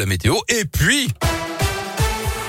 la météo et puis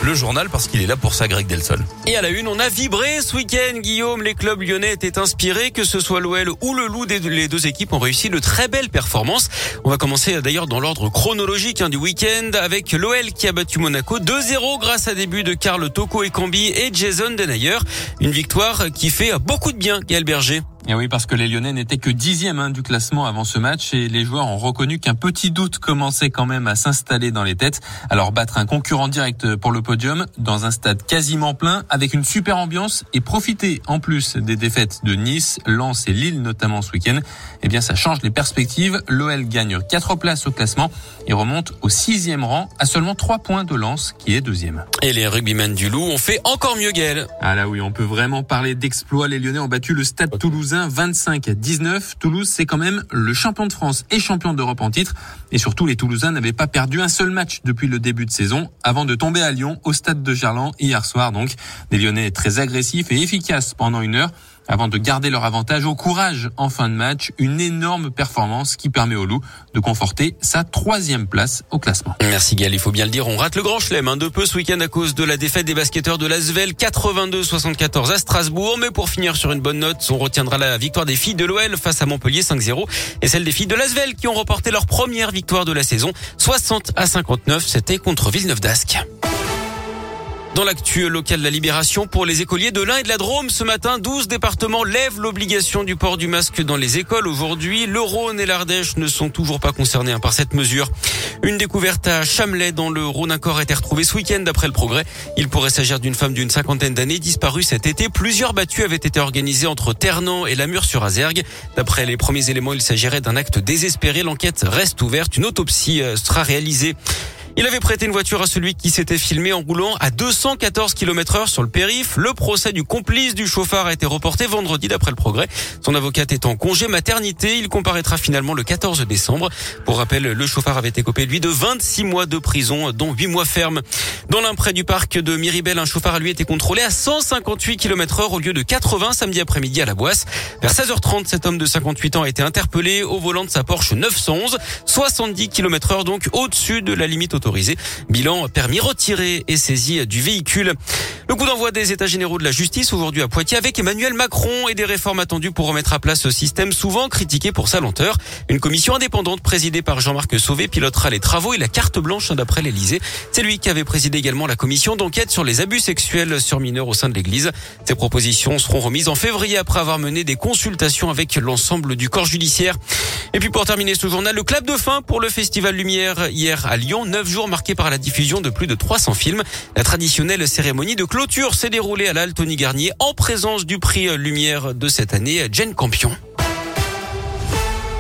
le journal parce qu'il est là pour ça, Greg Delson. Et à la une, on a vibré ce week-end, Guillaume. Les clubs lyonnais étaient inspirés, que ce soit l'OL ou le Loup, les deux équipes ont réussi de très belles performances. On va commencer d'ailleurs dans l'ordre chronologique hein, du week-end avec l'OL qui a battu Monaco 2-0 grâce à début de Karl Toko et Cambi et Jason Denayer. Une victoire qui fait beaucoup de bien, Gaël Berger. Et oui, parce que les Lyonnais n'étaient que dixième hein, du classement avant ce match et les joueurs ont reconnu qu'un petit doute commençait quand même à s'installer dans les têtes. Alors battre un concurrent direct pour le podium dans un stade quasiment plein avec une super ambiance et profiter en plus des défaites de Nice, Lens et Lille notamment ce week-end, eh bien ça change les perspectives. L'OL gagne quatre places au classement et remonte au sixième rang à seulement trois points de Lens qui est deuxième. Et les rugbymen du Loup ont fait encore mieux Gaël. Ah là oui, on peut vraiment parler d'exploit. Les Lyonnais ont battu le stade toulousain 25 à 19. Toulouse, c'est quand même le champion de France et champion d'Europe en titre. Et surtout, les Toulousains n'avaient pas perdu un seul match depuis le début de saison avant de tomber à Lyon au stade de Gerland hier soir. Donc, des Lyonnais très agressifs et efficaces pendant une heure avant de garder leur avantage au courage en fin de match. Une énorme performance qui permet au Loup de conforter sa troisième place au classement. Merci Gaël, il faut bien le dire, on rate le grand chelem un de peu ce week-end à cause de la défaite des basketteurs de l'Asvel 82-74 à Strasbourg. Mais pour finir sur une bonne note, on retiendra la victoire des filles de l'OL face à Montpellier 5-0 et celle des filles de l'Asvel qui ont remporté leur première victoire de la saison 60 à 59. C'était contre Villeneuve d'Ascq. Dans l'actu local de la Libération, pour les écoliers de l'Ain et de la Drôme, ce matin, 12 départements lèvent l'obligation du port du masque dans les écoles. Aujourd'hui, le Rhône et l'Ardèche ne sont toujours pas concernés hein, par cette mesure. Une découverte à Chamelet dans le Rhône. Un corps a été retrouvé ce week-end d'après le progrès. Il pourrait s'agir d'une femme d'une cinquantaine d'années disparue cet été. Plusieurs battues avaient été organisées entre Ternan et Lamur sur Azergue. D'après les premiers éléments, il s'agirait d'un acte désespéré. L'enquête reste ouverte. Une autopsie euh, sera réalisée. Il avait prêté une voiture à celui qui s'était filmé en roulant à 214 km heure sur le périph. Le procès du complice du chauffard a été reporté vendredi d'après le progrès. Son avocate est en congé maternité. Il comparaîtra finalement le 14 décembre. Pour rappel, le chauffard avait écopé lui de 26 mois de prison, dont 8 mois ferme. Dans l'imprès du parc de Miribel, un chauffard a lui été contrôlé à 158 km heure au lieu de 80 samedi après-midi à la Boisse. Vers 16h30, cet homme de 58 ans a été interpellé au volant de sa Porsche 911, 70 km heure donc au-dessus de la limite autorisée. Bilan permis retiré et saisi du véhicule. Le coup d'envoi des États généraux de la justice aujourd'hui à Poitiers avec Emmanuel Macron et des réformes attendues pour remettre à place ce système souvent critiqué pour sa lenteur. Une commission indépendante présidée par Jean-Marc Sauvé pilotera les travaux et la carte blanche d'après l'Élysée. C'est lui qui avait présidé également la commission d'enquête sur les abus sexuels sur mineurs au sein de l'Église. Ces propositions seront remises en février après avoir mené des consultations avec l'ensemble du corps judiciaire. Et puis pour terminer ce journal, le clap de fin pour le Festival Lumière hier à Lyon. Neuf jours marqués par la diffusion de plus de 300 films. La traditionnelle cérémonie de clôture s'est déroulée à l'Altony Garnier en présence du prix Lumière de cette année, Jane Campion.